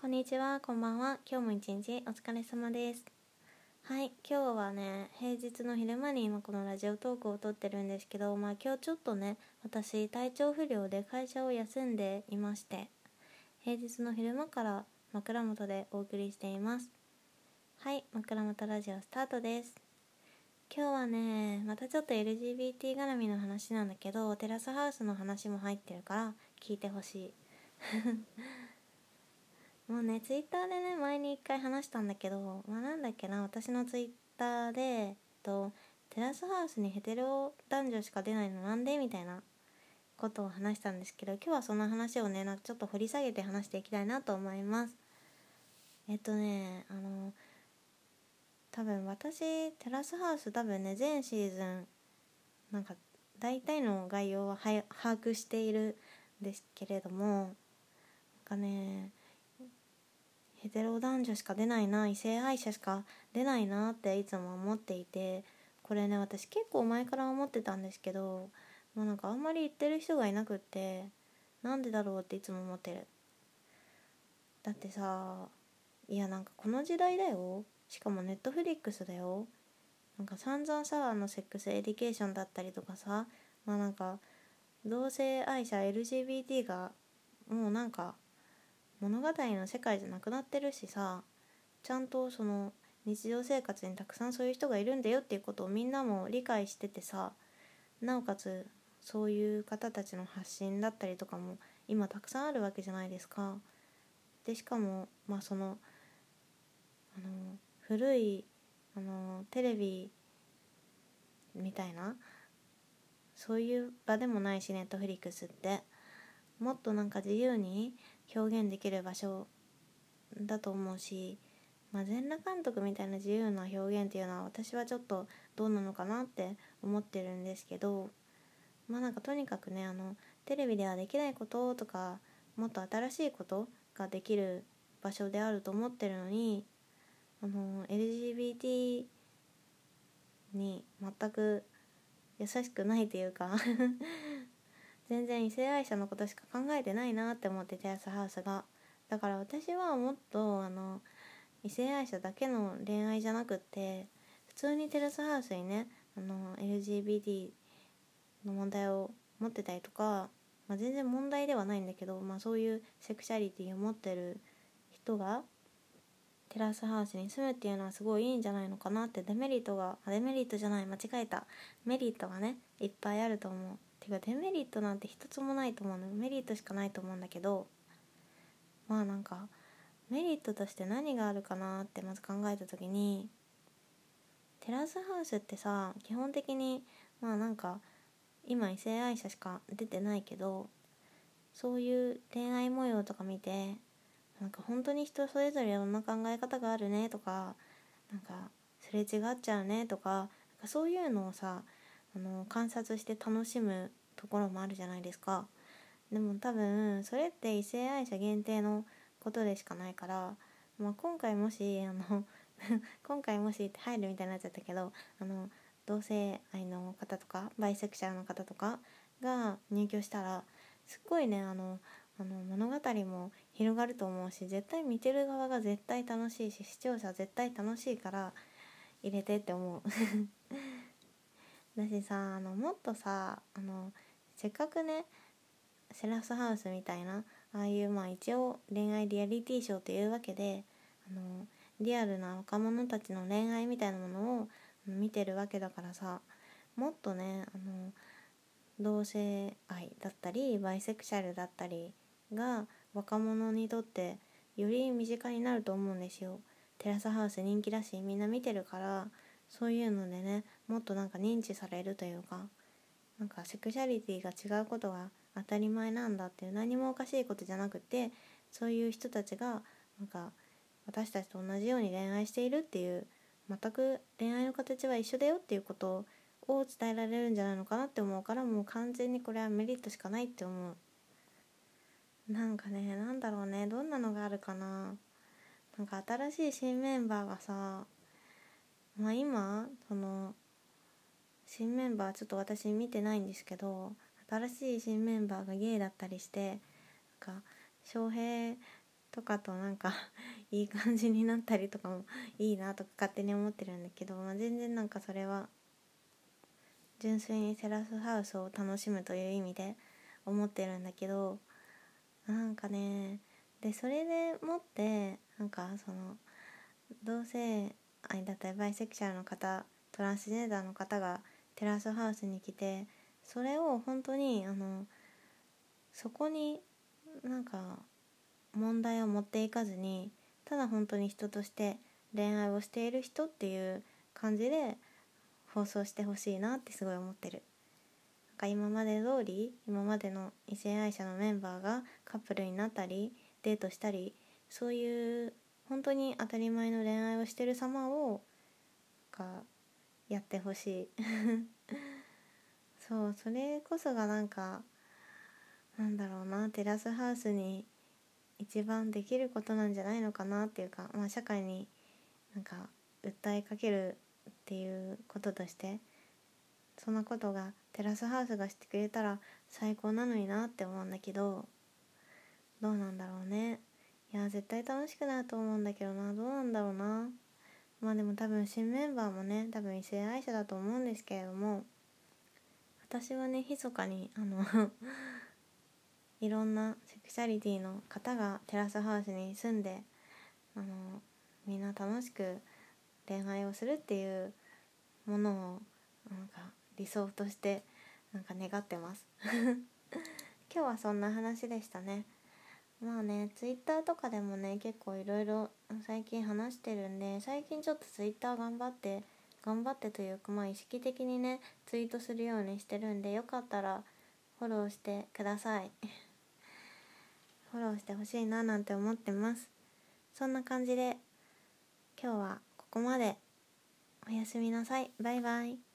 こんにちは、こんばんは。今日も一日お疲れ様です。はい、今日はね、平日の昼間に今このラジオトークを撮ってるんですけど、まあ今日ちょっとね、私体調不良で会社を休んでいまして、平日の昼間から枕元でお送りしています。はい、枕元ラジオスタートです。今日はね、またちょっと LGBT 絡みの話なんだけど、テラスハウスの話も入ってるから聞いてほしい。もうねツイッターでね前に一回話したんだけど、まあ、なんだっけな私のツイッターで、えっと、テラスハウスにヘテロ男女しか出ないのなんでみたいなことを話したんですけど今日はその話をねなちょっと掘り下げて話していきたいなと思います。えっとねあの多分私テラスハウス多分ね全シーズンなんか大体の概要はは把握しているんですけれどもなんかねヘテロ男女しか出ないな異性愛者しか出ないなっていつも思っていてこれね私結構前から思ってたんですけどもうなんかあんまり言ってる人がいなくってなんでだろうっていつも思ってる。だってさいやなんかこの時代だよ。しかもネットフリックスだよ。なんか散々さあの Sex Education だったりとかさまあなんか同性愛者 LGBT がもうなんか物語の世界じゃなくなってるしさちゃんとその日常生活にたくさんそういう人がいるんだよっていうことをみんなも理解しててさなおかつそういう方たちの発信だったりとかも今たくさんあるわけじゃないですか。でしかもまあそのあの古いあのテレビみたいなそういう場でもないしネットフリックスってもっとなんか自由に表現できる場所だと思うし、まあ、全裸監督みたいな自由な表現っていうのは私はちょっとどうなのかなって思ってるんですけどまあなんかとにかくねあのテレビではできないこととかもっと新しいことができる場所であると思ってるのにあの LGBT に全く優しくないというか全然異性愛者のことしか考えてないなって思ってテラスハウスが。だから私はもっとあの異性愛者だけの恋愛じゃなくって普通にテラスハウスにねあの LGBT の問題を持ってたりとか、まあ、全然問題ではないんだけど、まあ、そういうセクシャリティを持ってる人がテラスハウスに住むっていうのはすごいいいんじゃないのかなってデメリットがデメリットじゃない間違えた。メリットがねいっぱいあると思う。てかデメリットなんて一つもないと思うのメリットしかないと思うんだけどまあなんかメリットとして何があるかなってまず考えた時にテラスハウスってさ基本的にまあなんか今異性愛者しか出てないけどそういう恋愛模様とか見てなんか本当に人それぞれいろんな考え方があるねとかなんかすれ違っちゃうねとかなんかそういうのをさあの観察して楽しむところもあるじゃないですか。でも多分それって異性愛者限定のことでしかないから、まあ、今回もしあの 今回もしって入るみたいになっちゃったけどあの同性愛の方とかバイセクシャルの方とかが入居したらすっごいねあのあの物語も広がると思うし絶対見てる側が絶対楽しいし視聴者絶対楽しいから入れてって思う。だしさあのもっとさあのせっかくねセラスハウスみたいなああいうまあ一応恋愛リアリティショーというわけであのリアルな若者たちの恋愛みたいなものを見てるわけだからさもっとねあの同性愛だったりバイセクシャルだったりが若者にとってより身近になると思うんですよ。テラスハウス人気だしみんな見てるからそういうのでねもっとなんか認知されるというかなんかセクシャリティが違うことが当たり前なんだっていう何もおかしいことじゃなくてそういう人たちがなんか私たちと同じように恋愛しているっていう全く恋愛の形は一緒だよっていうことを伝えられるんじゃないのかなって思うからもう完全にこれはメリットしかないって思う。なんかねなんだろうねどんなのがあるかな。なんか新しい新メンバーがさまあ今その新メンバーちょっと私見てないんですけど新しい新メンバーがゲイだったりしてなんか翔平とかとなんか いい感じになったりとかもいいなとか勝手に思ってるんだけど、まあ、全然なんかそれは純粋にテラスハウスを楽しむという意味で思ってるんだけどなんかねでそれでもってなんかその同性愛だったりバイセクシャルの方トランスジェンダーの方がテラスハウスに来てそれを本当にあのそこになんか問題を持っていかずにただ本当に人として恋愛をしている人っていう感じで放送してほしいなってすごい思ってる。なんか今まで通り今までの異性愛者のメンバーがカップルになったりデートしたりそういう本当に当たり前の恋愛をしてる様をかやってほしい。そうそれこそがなんかなんだろうなテラスハウスに一番できることなんじゃないのかなっていうか、まあ、社会になんか訴えかけるっていうこととしてそんなことがテラスハウスがしてくれたら最高なのになって思うんだけどどうなんだろうね。絶対楽しくなると思うんだけどな。どうなんだろうな。まあでも多分新メンバーもね多分異性愛者だと思うんですけれども。私はね密かにあの いろんなセクシャリティの方がテラスハウスに住んであのみんな楽しく恋愛をするっていうものをなんか理想としてなんか願ってます。今日はそんな話でしたね。まあねツイッターとかでもね結構いろいろ最近話してるんで最近ちょっとツイッター頑張って頑張ってというかまあ意識的にねツイートするようにしてるんでよかったらフォローしてください。フォローしてほしいななんて思ってます。そんな感じで今日はここまで。おやすみなさい。バイバイ。